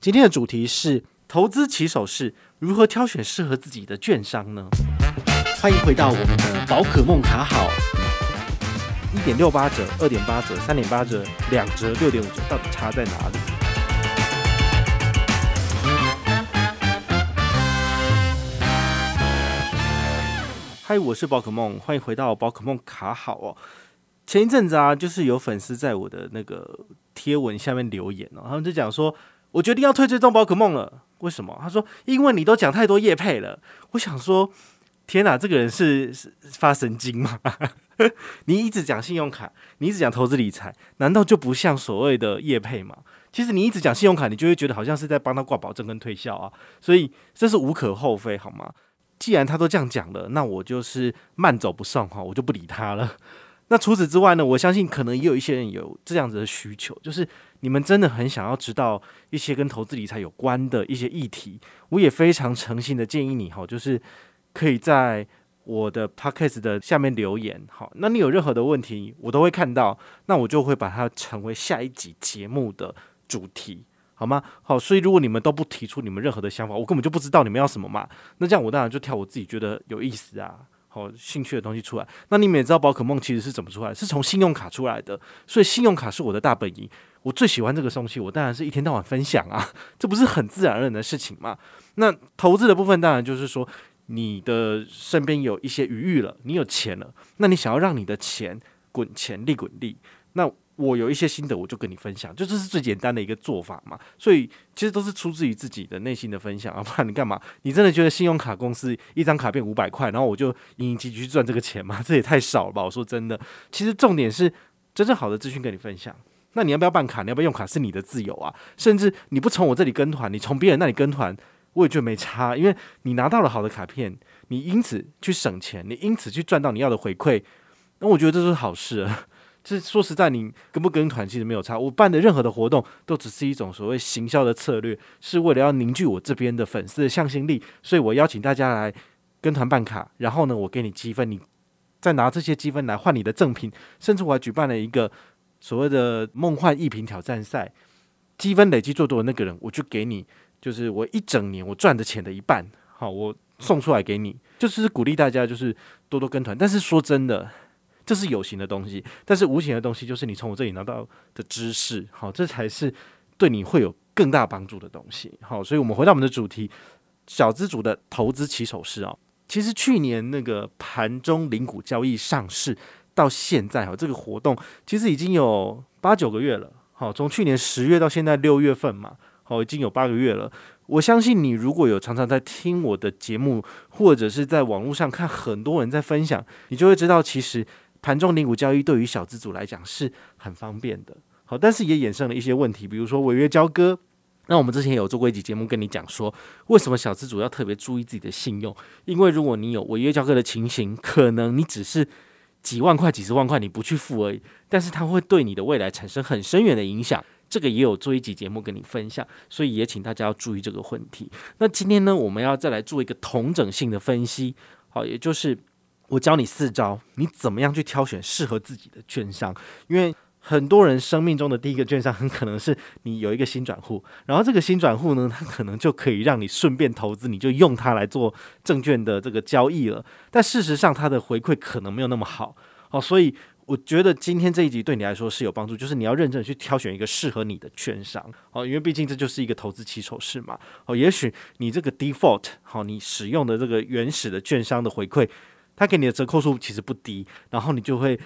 今天的主题是投资起手式，如何挑选适合自己的券商呢？欢迎回到我们的宝可梦卡好，一点六八折、二点八折、三点八折、两折、六点五折，到底差在哪里？嗨，我是宝可梦，欢迎回到宝可梦卡好哦。前一阵子啊，就是有粉丝在我的那个贴文下面留言哦，他们就讲说。我决定要退追踪宝可梦了，为什么？他说：“因为你都讲太多业配了。”我想说：“天哪，这个人是是发神经吗？你一直讲信用卡，你一直讲投资理财，难道就不像所谓的业配吗？其实你一直讲信用卡，你就会觉得好像是在帮他挂保证跟推销啊，所以这是无可厚非，好吗？既然他都这样讲了，那我就是慢走不送哈，我就不理他了。那除此之外呢？我相信可能也有一些人有这样子的需求，就是。你们真的很想要知道一些跟投资理财有关的一些议题，我也非常诚心的建议你哈，就是可以在我的 podcast 的下面留言，好，那你有任何的问题，我都会看到，那我就会把它成为下一集节目的主题，好吗？好，所以如果你们都不提出你们任何的想法，我根本就不知道你们要什么嘛，那这样我当然就挑我自己觉得有意思啊。哦，兴趣的东西出来，那你们也知道宝可梦其实是怎么出来的，是从信用卡出来的，所以信用卡是我的大本营，我最喜欢这个东西，我当然是一天到晚分享啊，这不是很自然而然的事情吗？那投资的部分当然就是说，你的身边有一些余裕了，你有钱了，那你想要让你的钱滚钱利滚利，那。我有一些心得，我就跟你分享，就这是最简单的一个做法嘛。所以其实都是出自于自己的内心的分享啊，不然你干嘛？你真的觉得信用卡公司一张卡片五百块，然后我就营营役役去赚这个钱吗？这也太少了吧！我说真的，其实重点是真正好的资讯跟你分享。那你要不要办卡？你要不要用卡？是你的自由啊。甚至你不从我这里跟团，你从别人那里跟团，我也觉得没差，因为你拿到了好的卡片，你因此去省钱，你因此去赚到你要的回馈，那我觉得这是好事啊。是说实在，你跟不跟团其实没有差。我办的任何的活动都只是一种所谓行销的策略，是为了要凝聚我这边的粉丝的向心力。所以我邀请大家来跟团办卡，然后呢，我给你积分，你再拿这些积分来换你的赠品。甚至我还举办了一个所谓的梦幻一品挑战赛，积分累积最多的那个人，我就给你，就是我一整年我赚的钱的一半。好，我送出来给你，就是鼓励大家就是多多跟团。但是说真的。这是有形的东西，但是无形的东西就是你从我这里拿到的知识，好，这才是对你会有更大帮助的东西。好，所以我们回到我们的主题，小资主的投资起手式啊。其实去年那个盘中零股交易上市到现在，哈，这个活动其实已经有八九个月了。好，从去年十月到现在六月份嘛，好，已经有八个月了。我相信你如果有常常在听我的节目，或者是在网络上看很多人在分享，你就会知道其实。盘中零股交易对于小资主来讲是很方便的，好，但是也衍生了一些问题，比如说违约交割。那我们之前有做过一集节目跟你讲说，为什么小资主要特别注意自己的信用？因为如果你有违约交割的情形，可能你只是几万块、几十万块你不去付而已，但是它会对你的未来产生很深远的影响。这个也有做一集节目跟你分享，所以也请大家要注意这个问题。那今天呢，我们要再来做一个同整性的分析，好，也就是。我教你四招，你怎么样去挑选适合自己的券商？因为很多人生命中的第一个券商，很可能是你有一个新转户，然后这个新转户呢，它可能就可以让你顺便投资，你就用它来做证券的这个交易了。但事实上，它的回馈可能没有那么好。哦，所以我觉得今天这一集对你来说是有帮助，就是你要认真去挑选一个适合你的券商。哦，因为毕竟这就是一个投资起手式嘛。哦，也许你这个 default 好，你使用的这个原始的券商的回馈。他给你的折扣数其实不低，然后你就会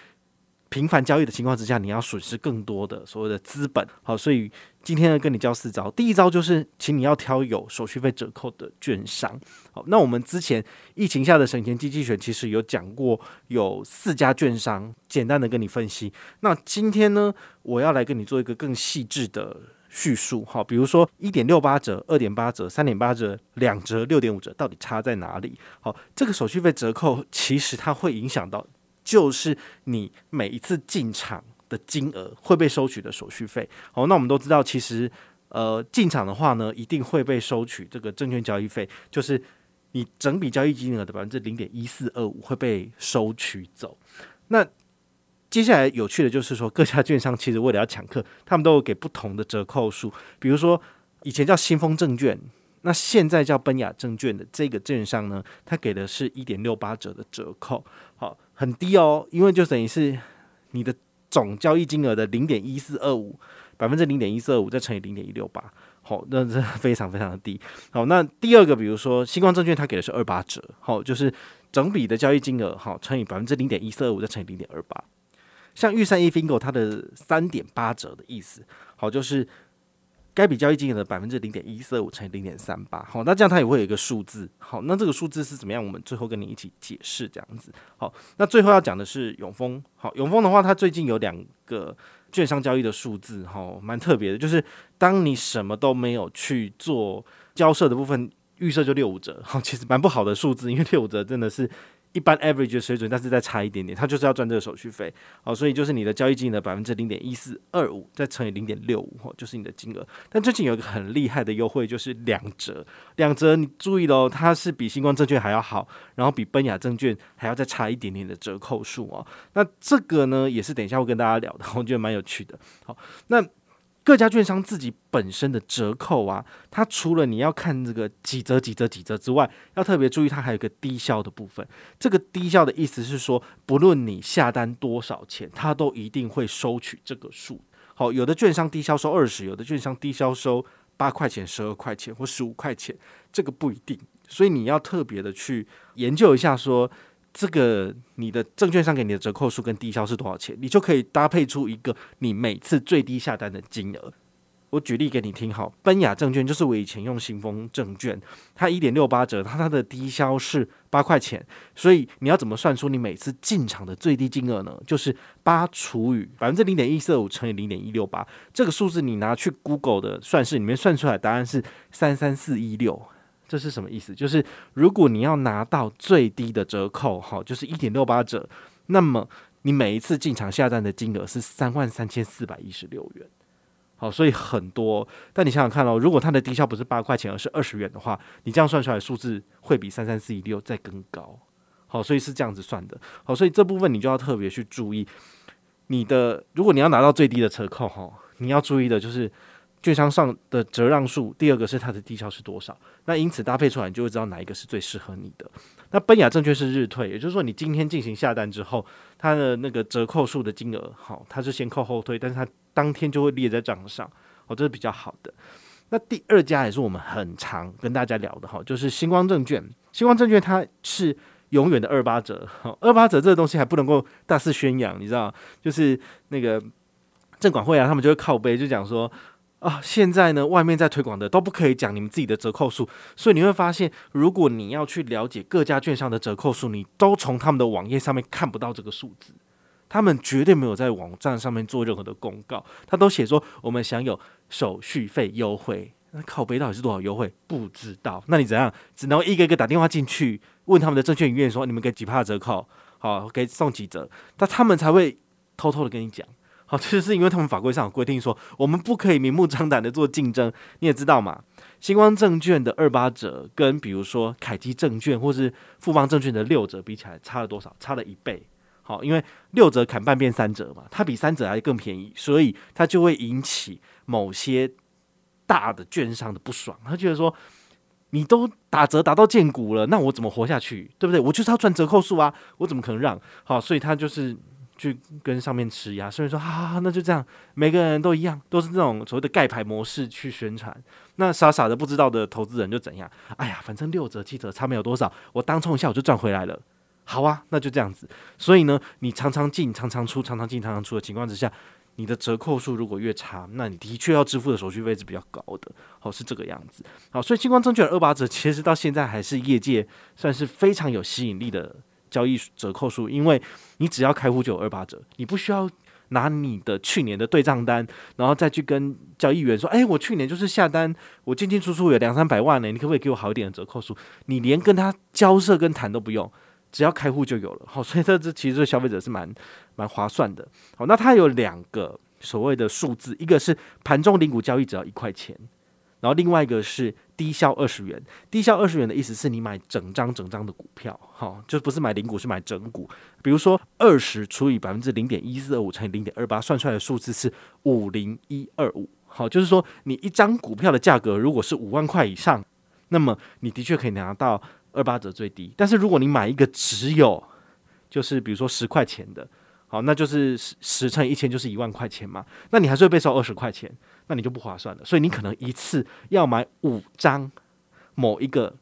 频繁交易的情况之下，你要损失更多的所谓的资本。好，所以今天呢，跟你教四招。第一招就是，请你要挑有手续费折扣的券商。好，那我们之前疫情下的省钱机器选其实有讲过，有四家券商，简单的跟你分析。那今天呢，我要来跟你做一个更细致的。叙述好，比如说一点六八折、二点八折、三点八折、两折、六点五折，到底差在哪里？好，这个手续费折扣其实它会影响到，就是你每一次进场的金额会被收取的手续费。好，那我们都知道，其实呃进场的话呢，一定会被收取这个证券交易费，就是你整笔交易金额的百分之零点一四二五会被收取走。那接下来有趣的就是说，各家券商其实为了要抢客，他们都有给不同的折扣数。比如说，以前叫新丰证券，那现在叫奔雅证券的这个券商呢，它给的是一点六八折的折扣，好，很低哦，因为就等于是你的总交易金额的零点一四二五，百分之零点一四二五再乘以零点一六八，好，那这非常非常的低。好，那第二个，比如说新光证券，它给的是二八折，好，就是整笔的交易金额，好，乘以百分之零点一四二五再乘以零点二八。像预算 eFingo 它的三点八折的意思，好，就是。该笔交易金额的百分之零点一四五乘以零点三八，好，那这样它也会有一个数字，好，那这个数字是怎么样？我们最后跟你一起解释这样子，好，那最后要讲的是永丰，好，永丰的话，它最近有两个券商交易的数字，哈，蛮特别的，就是当你什么都没有去做交涉的部分，预设就六五折，好，其实蛮不好的数字，因为六五折真的是。一般 average 的水准，但是再差一点点，它就是要赚这个手续费，好，所以就是你的交易金额百分之零点一四二五，再乘以零点六五，就是你的金额。但最近有一个很厉害的优惠，就是两折，两折你注意喽，它是比新光证券还要好，然后比奔雅证券还要再差一点点的折扣数哦。那这个呢，也是等一下会跟大家聊的，我觉得蛮有趣的。好，那。各家券商自己本身的折扣啊，它除了你要看这个几折几折几折之外，要特别注意它还有一个低消的部分。这个低消的意思是说，不论你下单多少钱，它都一定会收取这个数。好，有的券商低消收二十，有的券商低消收八块钱、十二块钱或十五块钱，这个不一定。所以你要特别的去研究一下说。这个你的证券商给你的折扣数跟低消是多少钱，你就可以搭配出一个你每次最低下单的金额。我举例给你听，好，奔雅证券就是我以前用新丰证券，它一点六八折，它它的低消是八块钱，所以你要怎么算出你每次进场的最低金额呢？就是八除以百分之零点一四五乘以零点一六八，这个数字你拿去 Google 的算式里面算出来，答案是三三四一六。这是什么意思？就是如果你要拿到最低的折扣，哈，就是一点六八折，那么你每一次进场下单的金额是三万三千四百一十六元，好，所以很多。但你想想看哦，如果它的低消不是八块钱，而是二十元的话，你这样算出来的数字会比三三四一六再更高，好，所以是这样子算的，好，所以这部分你就要特别去注意，你的如果你要拿到最低的折扣，哈，你要注意的就是。券商上的折让数，第二个是它的低消是多少？那因此搭配出来，你就会知道哪一个是最适合你的。那奔雅证券是日退，也就是说，你今天进行下单之后，它的那个折扣数的金额，好，它是先扣后退，但是它当天就会列在账上，哦，这是比较好的。那第二家也是我们很常跟大家聊的哈，就是星光证券。星光证券它是永远的二八折，好，二八折这个东西还不能够大肆宣扬，你知道？就是那个证管会啊，他们就会靠背，就讲说。啊，现在呢，外面在推广的都不可以讲你们自己的折扣数，所以你会发现，如果你要去了解各家券商的折扣数，你都从他们的网页上面看不到这个数字，他们绝对没有在网站上面做任何的公告，他都写说我们享有手续费优惠，那靠北到底是多少优惠？不知道，那你怎样？只能一个一个打电话进去问他们的证券营业员说，你们给几趴折扣，好，给送几折，那他们才会偷偷的跟你讲。好，这就是因为他们法规上有规定说，我们不可以明目张胆的做竞争。你也知道嘛，星光证券的二八折跟比如说凯基证券或是富邦证券的六折比起来，差了多少？差了一倍。好，因为六折砍半变三折嘛，它比三折还更便宜，所以它就会引起某些大的券商的不爽。他觉得说，你都打折打到见骨了，那我怎么活下去？对不对？我就是要赚折扣数啊，我怎么可能让？好，所以他就是。去跟上面吃鸭，所以说，好好好，那就这样，每个人都一样，都是这种所谓的盖牌模式去宣传。那傻傻的不知道的投资人就怎样？哎呀，反正六折七折差没有多少，我当冲一下我就赚回来了。好啊，那就这样子。所以呢，你常常进常常出，常常进常常出的情况之下，你的折扣数如果越差，那你的确要支付的手续费是比较高的。好，是这个样子。好，所以新光证券二八折其实到现在还是业界算是非常有吸引力的。交易折扣数，因为你只要开户就有二八折，你不需要拿你的去年的对账单，然后再去跟交易员说：“哎，我去年就是下单，我进进出出有两三百万呢，你可不可以给我好一点的折扣数？”你连跟他交涉跟谈都不用，只要开户就有了。好，所以这这其实消费者是蛮蛮划算的。好，那它有两个所谓的数字，一个是盘中零股交易只要一块钱。然后另外一个是低消二十元，低消二十元的意思是你买整张整张的股票，哈，就不是买零股，是买整股。比如说二十除以百分之零点一四二五乘以零点二八，算出来的数字是五零一二五，好，就是说你一张股票的价格如果是五万块以上，那么你的确可以拿到二八折最低。但是如果你买一个只有就是比如说十块钱的，好，那就是十十乘以一千就是一万块钱嘛，那你还是会被收二十块钱，那你就不划算了。所以你可能一次要买五张某一个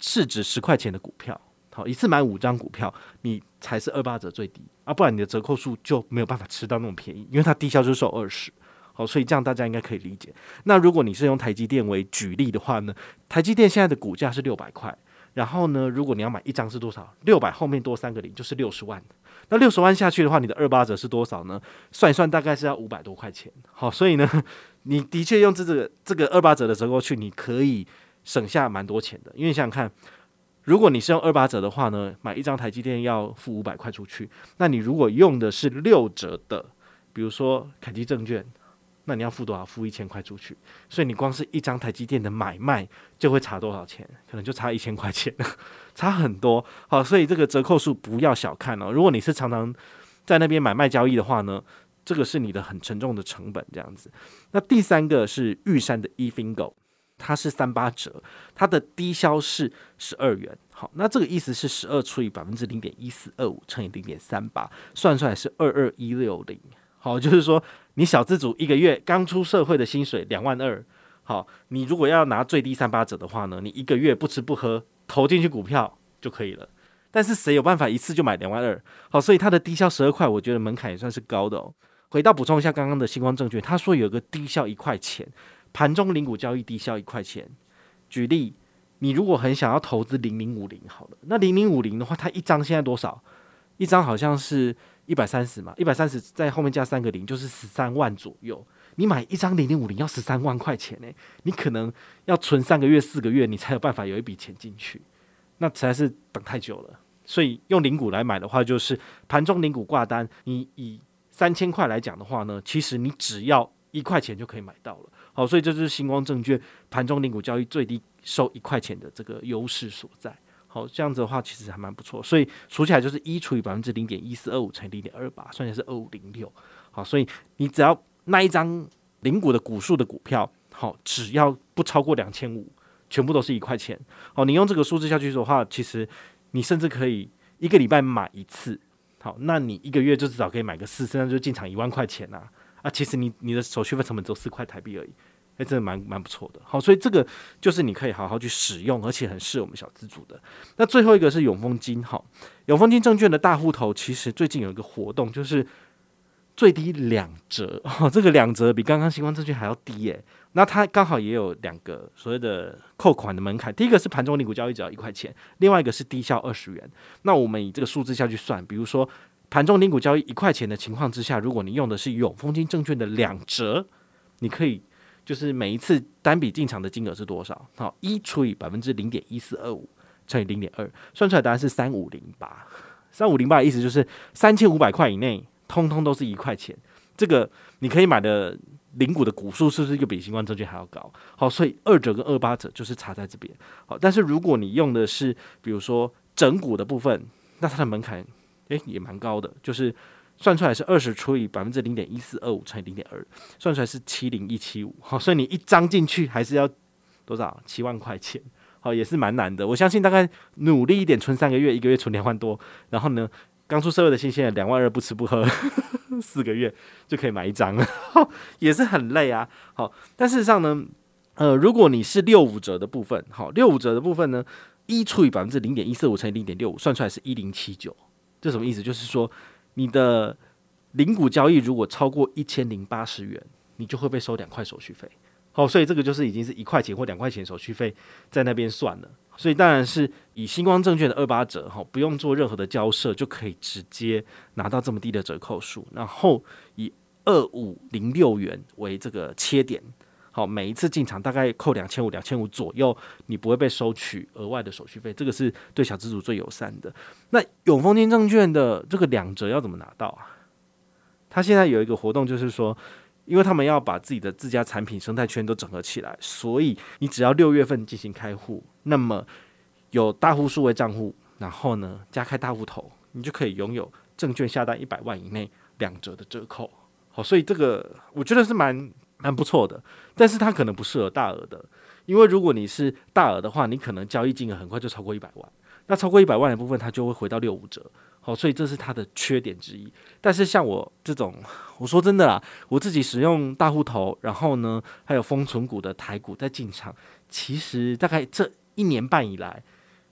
市值十块钱的股票。好，一次买五张股票，你才是二八折最低啊，不然你的折扣数就没有办法吃到那么便宜，因为它低消就是二十。好，所以这样大家应该可以理解。那如果你是用台积电为举例的话呢，台积电现在的股价是六百块，然后呢，如果你要买一张是多少？六百后面多三个零就是六十万。那六十万下去的话，你的二八折是多少呢？算一算大概是要五百多块钱。好，所以呢，你的确用这个这个二八折的折扣去，你可以省下蛮多钱的，因为想想看。如果你是用二八折的话呢，买一张台积电要付五百块出去。那你如果用的是六折的，比如说凯基证券，那你要付多少？付一千块出去。所以你光是一张台积电的买卖就会差多少钱？可能就差一千块钱，差很多。好，所以这个折扣数不要小看哦。如果你是常常在那边买卖交易的话呢，这个是你的很沉重的成本。这样子。那第三个是玉山的 eFingo。它是三八折，它的低消是十二元。好，那这个意思是十二除以百分之零点一四二五乘以零点三八，算出来是二二一六零。好，就是说你小资主一个月刚出社会的薪水两万二。好，你如果要拿最低三八折的话呢，你一个月不吃不喝投进去股票就可以了。但是谁有办法一次就买两万二？好，所以它的低消十二块，我觉得门槛也算是高的哦。回到补充一下刚刚的新光证券，他说有个低消一块钱。盘中零股交易低消一块钱。举例，你如果很想要投资零零五零，好了，那零零五零的话，它一张现在多少？一张好像是一百三十嘛，一百三十在后面加三个零，就是十三万左右。你买一张零零五零要十三万块钱呢，你可能要存三个月、四个月，你才有办法有一笔钱进去，那实在是等太久了。所以用零股来买的话，就是盘中零股挂单，你以三千块来讲的话呢，其实你只要一块钱就可以买到了。好，所以这就是星光证券盘中零股交易最低收一块钱的这个优势所在。好，这样子的话其实还蛮不错。所以除起来就是一除以百分之零点一四二五乘以零点二八，算起来是二五零六。好，所以你只要那一张零股的股数的股票，好，只要不超过两千五，全部都是一块钱。好，你用这个数字下去的话，其实你甚至可以一个礼拜买一次。好，那你一个月就至少可以买个四次，那就进场一万块钱啊。啊，其实你你的手续费成本只有四块台币而已，哎，真的蛮蛮不错的。好，所以这个就是你可以好好去使用，而且很适合我们小资组的。那最后一个是永丰金，好，永丰金证券的大户头其实最近有一个活动，就是最低两折，哦，这个两折比刚刚新光证券还要低耶。那它刚好也有两个所谓的扣款的门槛，第一个是盘中领股交易只要一块钱，另外一个是低消二十元。那我们以这个数字下去算，比如说。盘中领股交易一块钱的情况之下，如果你用的是永丰金证券的两折，你可以就是每一次单笔进场的金额是多少？好，一除以百分之零点一四二五乘以零点二，算出来答案是三五零八。三五零八的意思就是三千五百块以内，通通都是一块钱。这个你可以买的零股的股数是不是又比新光证券还要高？好，所以二折跟二八折就是差在这边。好，但是如果你用的是比如说整股的部分，那它的门槛。诶，也蛮高的，就是算出来是二十除以百分之零点一四二五乘以零点二，算出来是七零一七五。好，所以你一张进去还是要多少？七万块钱。好，也是蛮难的。我相信大概努力一点，存三个月，一个月存两万多。然后呢，刚出社会的新鲜人，两万二不吃不喝，四个月就可以买一张了，也是很累啊。好，但事实上呢，呃，如果你是六五折的部分，好，六五折的部分呢，一除以百分之零点一四五乘以零点六五，算出来是一零七九。这什么意思？就是说，你的零股交易如果超过一千零八十元，你就会被收两块手续费。好，所以这个就是已经是一块钱或两块钱手续费在那边算了。所以当然是以星光证券的二八折，哈，不用做任何的交涉就可以直接拿到这么低的折扣数。然后以二五零六元为这个切点。好，每一次进场大概扣两千五、两千五左右，你不会被收取额外的手续费，这个是对小资主最友善的。那永丰金证券的这个两折要怎么拿到啊？他现在有一个活动，就是说，因为他们要把自己的自家产品生态圈都整合起来，所以你只要六月份进行开户，那么有大户数位账户，然后呢加开大户头，你就可以拥有证券下单一百万以内两折的折扣。好，所以这个我觉得是蛮。蛮不错的。但是它可能不适合大额的，因为如果你是大额的话，你可能交易金额很快就超过一百万，那超过一百万的部分，它就会回到六五折。好，所以这是它的缺点之一。但是像我这种，我说真的啦，我自己使用大户头，然后呢，还有封存股的台股在进场，其实大概这一年半以来，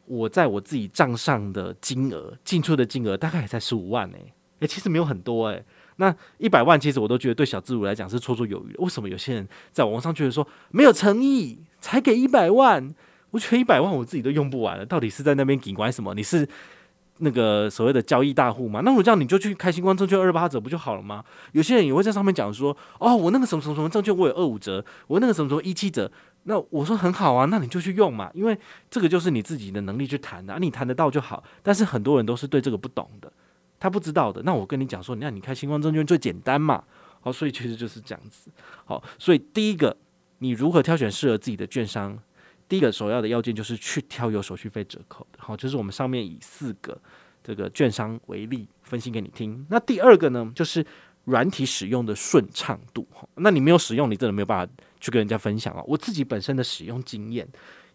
我在我自己账上的金额进出的金额大概也才十五万诶、欸，诶，其实没有很多诶、那一百万其实我都觉得对小资主来讲是绰绰有余。为什么有些人在网上觉得说没有诚意才给一百万？我觉得一百万我自己都用不完了，到底是在那边警官什么？你是？那个所谓的交易大户嘛，那我这样你就去开新光证券二八折不就好了吗？有些人也会在上面讲说，哦，我那个什么什么什么证券我有二五折，我那个什么什么一七折，那我说很好啊，那你就去用嘛，因为这个就是你自己的能力去谈的，啊，你谈得到就好。但是很多人都是对这个不懂的，他不知道的。那我跟你讲说，那你开新光证券最简单嘛，好，所以其实就是这样子。好，所以第一个，你如何挑选适合自己的券商？第一个首要的要件就是去挑有手续费折扣的，好，就是我们上面以四个这个券商为例分析给你听。那第二个呢，就是软体使用的顺畅度，那你没有使用，你真的没有办法去跟人家分享哦。我自己本身的使用经验，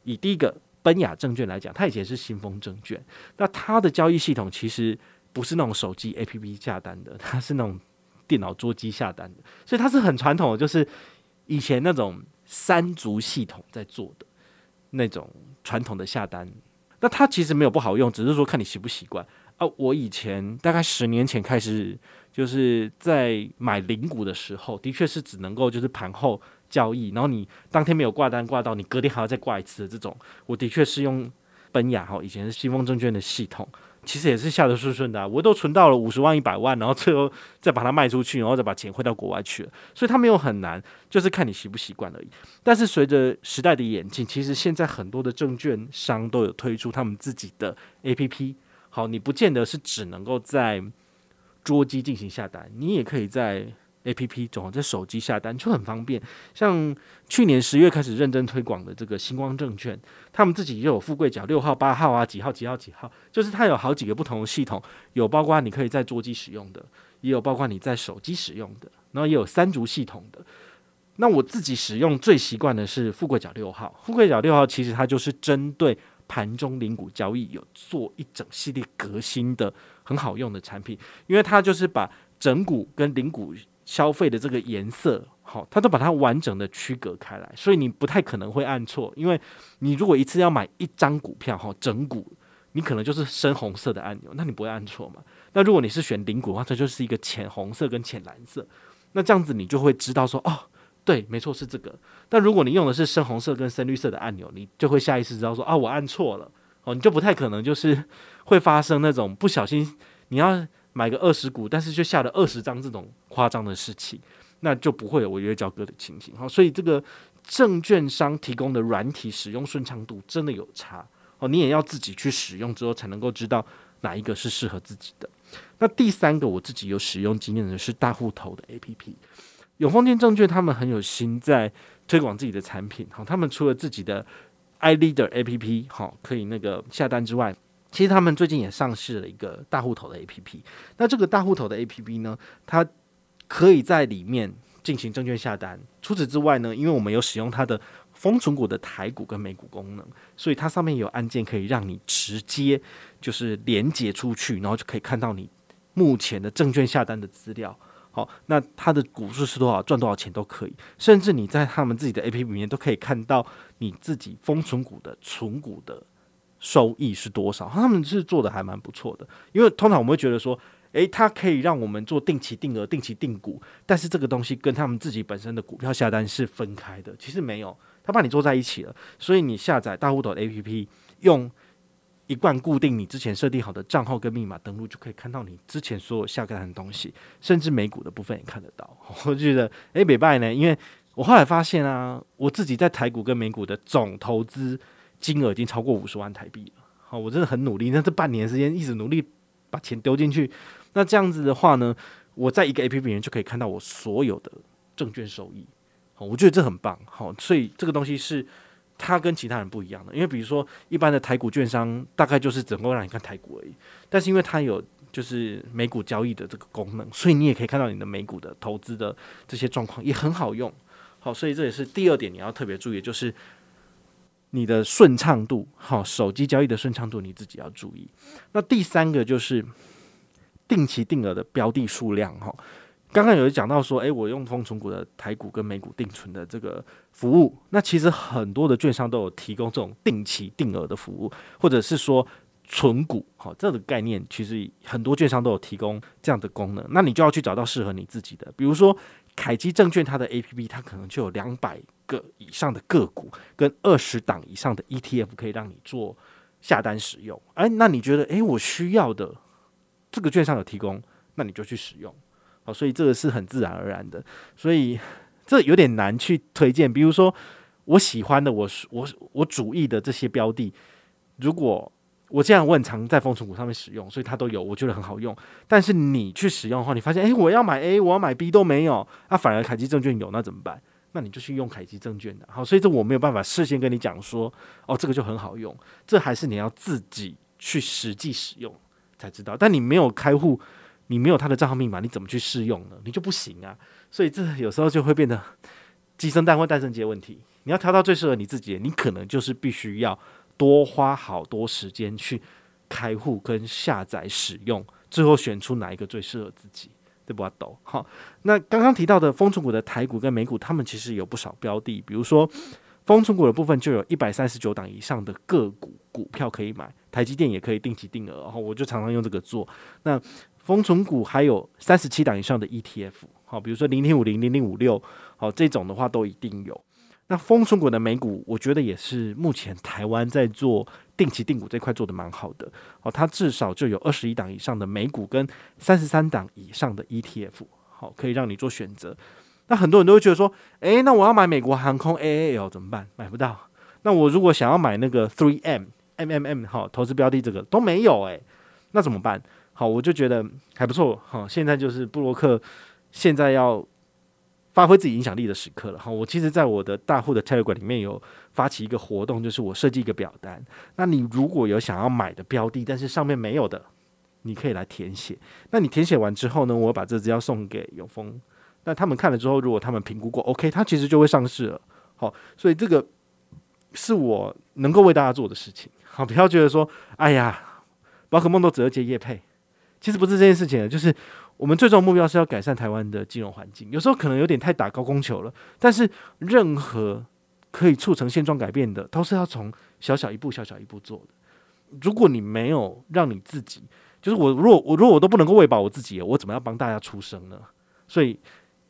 以第一个奔雅证券来讲，它以前是新风证券，那它的交易系统其实不是那种手机 APP 下单的，它是那种电脑桌机下单的，所以它是很传统的，就是以前那种三足系统在做的。那种传统的下单，那它其实没有不好用，只是说看你习不习惯啊。我以前大概十年前开始，就是在买零股的时候，的确是只能够就是盘后交易，然后你当天没有挂单挂到，你隔天还要再挂一次的这种，我的确是用奔雅哈，以前是新丰证券的系统。其实也是下得顺顺的，我都存到了五十万、一百万，然后最后再把它卖出去，然后再把钱汇到国外去了。所以它没有很难，就是看你习不习惯而已。但是随着时代的演进，其实现在很多的证券商都有推出他们自己的 APP。好，你不见得是只能够在桌机进行下单，你也可以在。A P P 总在手机下单就很方便，像去年十月开始认真推广的这个星光证券，他们自己也有富贵角六号、八号啊，几号、几号、几号，就是它有好几个不同的系统，有包括你可以在桌机使用的，也有包括你在手机使用的，然后也有三足系统的。那我自己使用最习惯的是富贵角六号，富贵角六号其实它就是针对盘中零股交易有做一整系列革新的很好用的产品，因为它就是把整股跟零股。消费的这个颜色，好，它都把它完整的区隔开来，所以你不太可能会按错，因为你如果一次要买一张股票，哈，整股，你可能就是深红色的按钮，那你不会按错嘛？那如果你是选零股的话，它就是一个浅红色跟浅蓝色，那这样子你就会知道说，哦，对，没错是这个。但如果你用的是深红色跟深绿色的按钮，你就会下意识知道说，啊，我按错了，哦，你就不太可能就是会发生那种不小心你要。买个二十股，但是却下了二十张这种夸张的事情，那就不会有违约交割的情形。好，所以这个证券商提供的软体使用顺畅度真的有差哦，你也要自己去使用之后才能够知道哪一个是适合自己的。那第三个我自己有使用经验的是大户头的 APP，永丰金证券他们很有心在推广自己的产品。好，他们除了自己的 iLeader APP 好可以那个下单之外，其实他们最近也上市了一个大户头的 APP，那这个大户头的 APP 呢，它可以在里面进行证券下单。除此之外呢，因为我们有使用它的封存股的台股跟美股功能，所以它上面有按键可以让你直接就是连接出去，然后就可以看到你目前的证券下单的资料。好，那它的股数是多少，赚多少钱都可以，甚至你在他们自己的 APP 里面都可以看到你自己封存股的存股的。收益是多少？他们是做的还蛮不错的，因为通常我们会觉得说，诶，它可以让我们做定期定额、定期定股，但是这个东西跟他们自己本身的股票下单是分开的。其实没有，他把你做在一起了。所以你下载大户头的 APP，用一贯固定你之前设定好的账号跟密码登录，就可以看到你之前所有下单的东西，甚至美股的部分也看得到。我觉得，诶，没办呢，因为我后来发现啊，我自己在台股跟美股的总投资。金额已经超过五十万台币了，好，我真的很努力。那这半年时间一直努力把钱丢进去，那这样子的话呢，我在一个 APP 里面就可以看到我所有的证券收益，好，我觉得这很棒，好，所以这个东西是它跟其他人不一样的，因为比如说一般的台股券商大概就是只能够让你看台股而已，但是因为它有就是美股交易的这个功能，所以你也可以看到你的美股的投资的这些状况也很好用。好，所以这也是第二点你要特别注意，就是你的顺畅度，好，手机交易的顺畅度你自己要注意。那第三个就是定期定额的标的数量，哈。刚刚有讲到说，诶，我用丰存股的台股跟美股定存的这个服务，那其实很多的券商都有提供这种定期定额的服务，或者是说存股，好，这个概念其实很多券商都有提供这样的功能。那你就要去找到适合你自己的，比如说凯基证券它的 APP，它可能就有两百个以上的个股跟二十档以上的 ETF 可以让你做下单使用。诶，那你觉得，诶，我需要的这个券商有提供，那你就去使用。好，所以这个是很自然而然的，所以 这有点难去推荐。比如说，我喜欢的，我我我主意的这些标的，如果我这样，我很常在风存股上面使用，所以它都有，我觉得很好用。但是你去使用的话，你发现，诶，我要买 A，我要买 B 都没有，那、反而凯基证券有，那怎么办？那你就去用凯基证券的。好，所以这我没有办法事先跟你讲说，哦，这个就很好用，这还是你要自己去实际使用才知道。但你没有开户。你没有他的账号密码，你怎么去试用呢？你就不行啊！所以这有时候就会变得鸡生蛋或蛋生鸡的问题。你要挑到最适合你自己的，你可能就是必须要多花好多时间去开户跟下载使用，最后选出哪一个最适合自己，对不？都好。那刚刚提到的丰存股的台股跟美股，他们其实有不少标的，比如说丰存股的部分就有一百三十九档以上的个股股票可以买，台积电也可以定期定额，然后我就常常用这个做。那丰存股还有三十七档以上的 ETF，好，比如说零零五零、零零五六，好，这种的话都一定有。那丰存股的美股，我觉得也是目前台湾在做定期定股这块做得蛮好的，哦，它至少就有二十一档以上的美股跟三十三档以上的 ETF，好，可以让你做选择。那很多人都会觉得说，诶，那我要买美国航空 AAL 怎么办？买不到。那我如果想要买那个 Three M MMM 好，投资标的这个都没有诶，那怎么办？好，我就觉得还不错。好，现在就是布洛克现在要发挥自己影响力的时刻了。好，我其实，在我的大户的 Telegram 里面有发起一个活动，就是我设计一个表单。那你如果有想要买的标的，但是上面没有的，你可以来填写。那你填写完之后呢，我把这资料送给永丰。那他们看了之后，如果他们评估过 OK，他其实就会上市了。好，所以这个是我能够为大家做的事情。好，不要觉得说，哎呀，宝可梦都只会接业配。其实不是这件事情，就是我们最终的目标是要改善台湾的金融环境。有时候可能有点太打高空球了，但是任何可以促成现状改变的，都是要从小小一步、小小一步做的。如果你没有让你自己，就是我，如果我如果我都不能够喂饱我自己，我怎么样帮大家出声呢？所以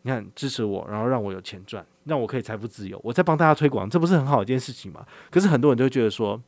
你看，支持我，然后让我有钱赚，让我可以财富自由，我在帮大家推广，这不是很好一件事情吗？可是很多人就会觉得说，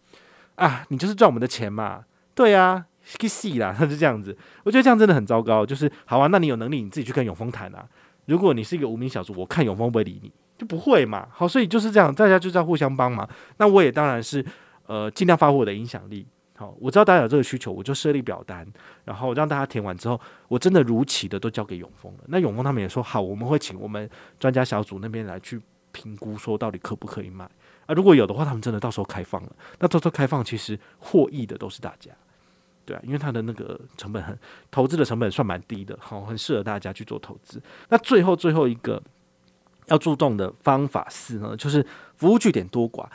啊，你就是赚我们的钱嘛，对呀。去死啦！他是这样子，我觉得这样真的很糟糕。就是好啊，那你有能力你自己去跟永丰谈啊。如果你是一个无名小卒，我看永丰不会理你，就不会嘛。好，所以就是这样，大家就是要互相帮忙。那我也当然是呃尽量发挥我的影响力。好，我知道大家有这个需求，我就设立表单，然后让大家填完之后，我真的如期的都交给永丰了。那永丰他们也说好，我们会请我们专家小组那边来去评估，说到底可不可以买啊？如果有的话，他们真的到时候开放了。那到时候开放，其实获益的都是大家。对啊，因为它的那个成本很，投资的成本算蛮低的，好，很适合大家去做投资。那最后最后一个要注重的方法四呢，就是服务据点多寡。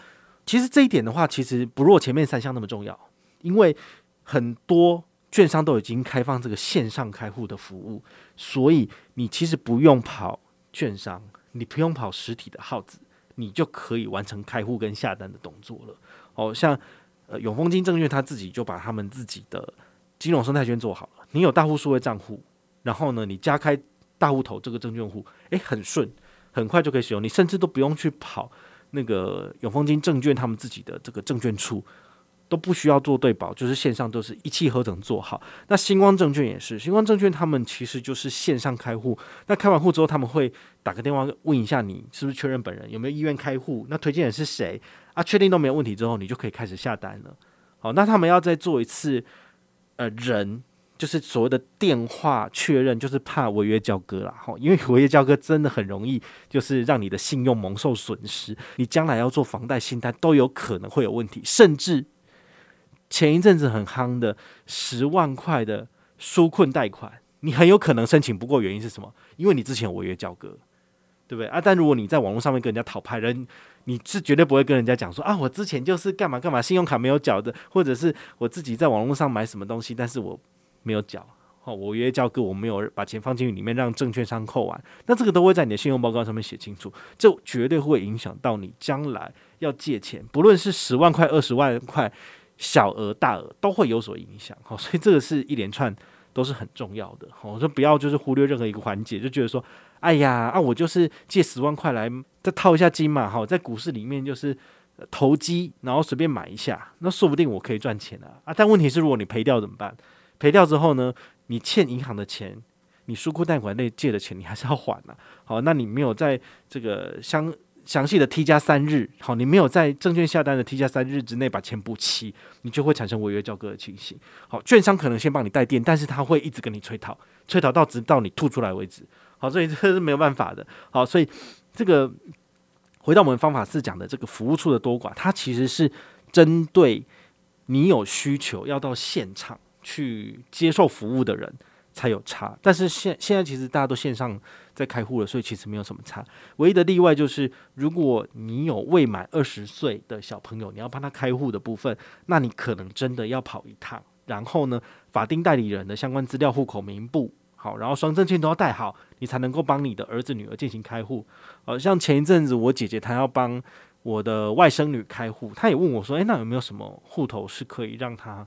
其实这一点的话，其实不若前面三项那么重要，因为很多券商都已经开放这个线上开户的服务，所以你其实不用跑券商，你不用跑实体的号子，你就可以完成开户跟下单的动作了。好像。永丰金证券他自己就把他们自己的金融生态圈做好了。你有大户数位账户，然后呢，你加开大户头这个证券户，诶，很顺，很快就可以使用。你甚至都不用去跑那个永丰金证券他们自己的这个证券处。都不需要做对保，就是线上都是一气呵成做好。那星光证券也是，星光证券他们其实就是线上开户。那开完户之后，他们会打个电话问一下你是不是确认本人，有没有意愿开户，那推荐人是谁啊？确定都没有问题之后，你就可以开始下单了。好，那他们要再做一次，呃，人就是所谓的电话确认，就是怕违约交割啦。哈，因为违约交割真的很容易，就是让你的信用蒙受损失，你将来要做房贷、信贷都有可能会有问题，甚至。前一阵子很夯的十万块的纾困贷款，你很有可能申请不过，原因是什么？因为你之前违约交割，对不对啊？但如果你在网络上面跟人家讨拍，人你是绝对不会跟人家讲说啊，我之前就是干嘛干嘛，信用卡没有缴的，或者是我自己在网络上买什么东西，但是我没有缴，好，我约交割，我没有把钱放进去里面让证券商扣完，那这个都会在你的信用报告上面写清楚，这绝对会影响到你将来要借钱，不论是十万块、二十万块，小额大额都会有所影响，好，所以这个是一连串。都是很重要的，我说不要就是忽略任何一个环节，就觉得说，哎呀啊，我就是借十万块来再套一下金嘛，哈，在股市里面就是投机，然后随便买一下，那说不定我可以赚钱啊啊！但问题是，如果你赔掉怎么办？赔掉之后呢，你欠银行的钱，你书库贷款内借的钱，你还是要还啊。好，那你没有在这个相。详细的 T 加三日，好，你没有在证券下单的 T 加三日之内把钱补齐，你就会产生违约交割的情形。好，券商可能先帮你带电，但是他会一直跟你催讨，催讨到直到你吐出来为止。好，所以这是没有办法的。好，所以这个回到我们方法四讲的这个服务处的多寡，它其实是针对你有需求要到现场去接受服务的人才有差。但是现现在其实大家都线上。在开户了，所以其实没有什么差。唯一的例外就是，如果你有未满二十岁的小朋友，你要帮他开户的部分，那你可能真的要跑一趟。然后呢，法定代理人的相关资料、户口名簿，好，然后双证件都要带好，你才能够帮你的儿子女儿进行开户。好像前一阵子我姐姐她要帮我的外甥女开户，她也问我说：“诶，那有没有什么户头是可以让她？”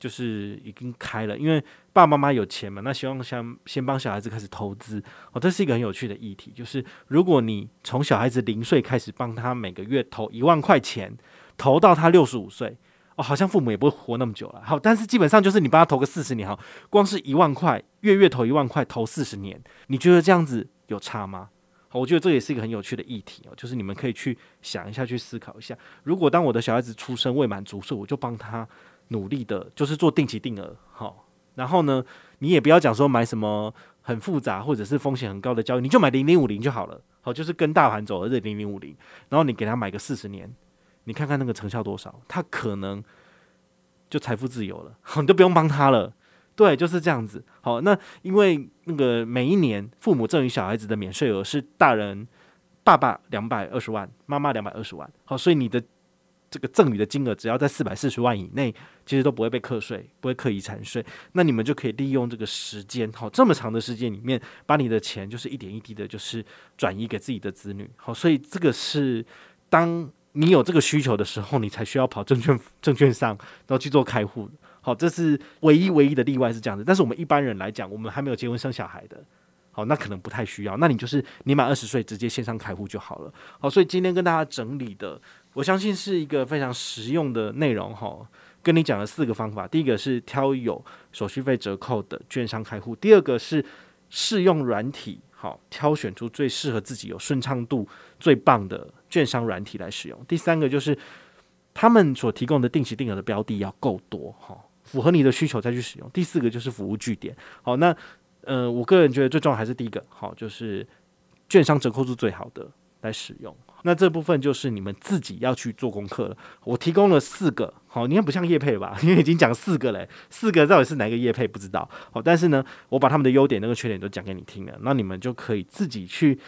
就是已经开了，因为爸爸妈妈有钱嘛，那希望先先帮小孩子开始投资哦，这是一个很有趣的议题。就是如果你从小孩子零岁开始帮他每个月投一万块钱，投到他六十五岁好像父母也不会活那么久了。好，但是基本上就是你帮他投个四十年，哈，光是一万块，月月投一万块，投四十年，你觉得这样子有差吗？好，我觉得这也是一个很有趣的议题哦，就是你们可以去想一下，去思考一下。如果当我的小孩子出生未满足岁，我就帮他。努力的，就是做定期定额，好，然后呢，你也不要讲说买什么很复杂或者是风险很高的交易，你就买零零五零就好了，好，就是跟大盘走的这零零五零，然后你给他买个四十年，你看看那个成效多少，他可能就财富自由了，你就不用帮他了，对，就是这样子，好，那因为那个每一年父母赠与小孩子的免税额是大人爸爸两百二十万，妈妈两百二十万，好，所以你的。这个赠与的金额只要在四百四十万以内，其实都不会被课税，不会课遗产税。那你们就可以利用这个时间，好，这么长的时间里面，把你的钱就是一点一滴的，就是转移给自己的子女。好，所以这个是当你有这个需求的时候，你才需要跑证券证券商，然后去做开户。好，这是唯一唯一的例外是这样子。但是我们一般人来讲，我们还没有结婚生小孩的，好，那可能不太需要。那你就是你满二十岁直接线上开户就好了。好，所以今天跟大家整理的。我相信是一个非常实用的内容哈，跟你讲了四个方法。第一个是挑有手续费折扣的券商开户，第二个是试用软体，好，挑选出最适合自己、有顺畅度最棒的券商软体来使用。第三个就是他们所提供的定期定额的标的要够多哈，符合你的需求再去使用。第四个就是服务据点，好，那呃，我个人觉得最重要还是第一个，好，就是券商折扣是最好的来使用。那这部分就是你们自己要去做功课了。我提供了四个，好，你看不像业配吧？因为已经讲四个嘞，四个到底是哪个业配不知道。好，但是呢，我把他们的优点、那个缺点都讲给你听了，那你们就可以自己去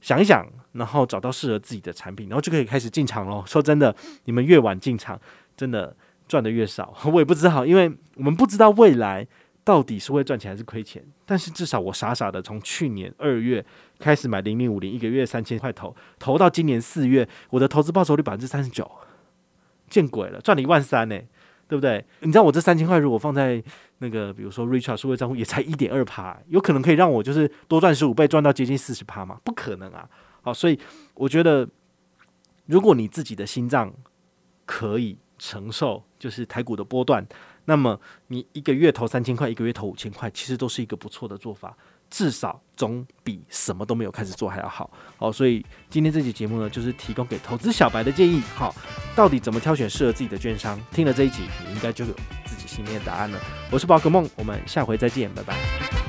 想一想，然后找到适合自己的产品，然后就可以开始进场喽。说真的，你们越晚进场，真的赚的越少。我也不知道，因为我们不知道未来。到底是会赚钱还是亏钱？但是至少我傻傻的从去年二月开始买零零五零，一个月三千块投，投到今年四月，我的投资报酬率百分之三十九，见鬼了，赚了一万三呢，对不对？你知道我这三千块如果放在那个比如说 Richart 数位账户，也才一点二趴，有可能可以让我就是多赚十五倍，赚到接近四十趴吗？不可能啊！好，所以我觉得如果你自己的心脏可以承受，就是台股的波段。那么你一个月投三千块，一个月投五千块，其实都是一个不错的做法，至少总比什么都没有开始做还要好。好，所以今天这期节目呢，就是提供给投资小白的建议。好，到底怎么挑选适合自己的券商？听了这一集，你应该就有自己心里的答案了。我是宝可梦，我们下回再见，拜拜。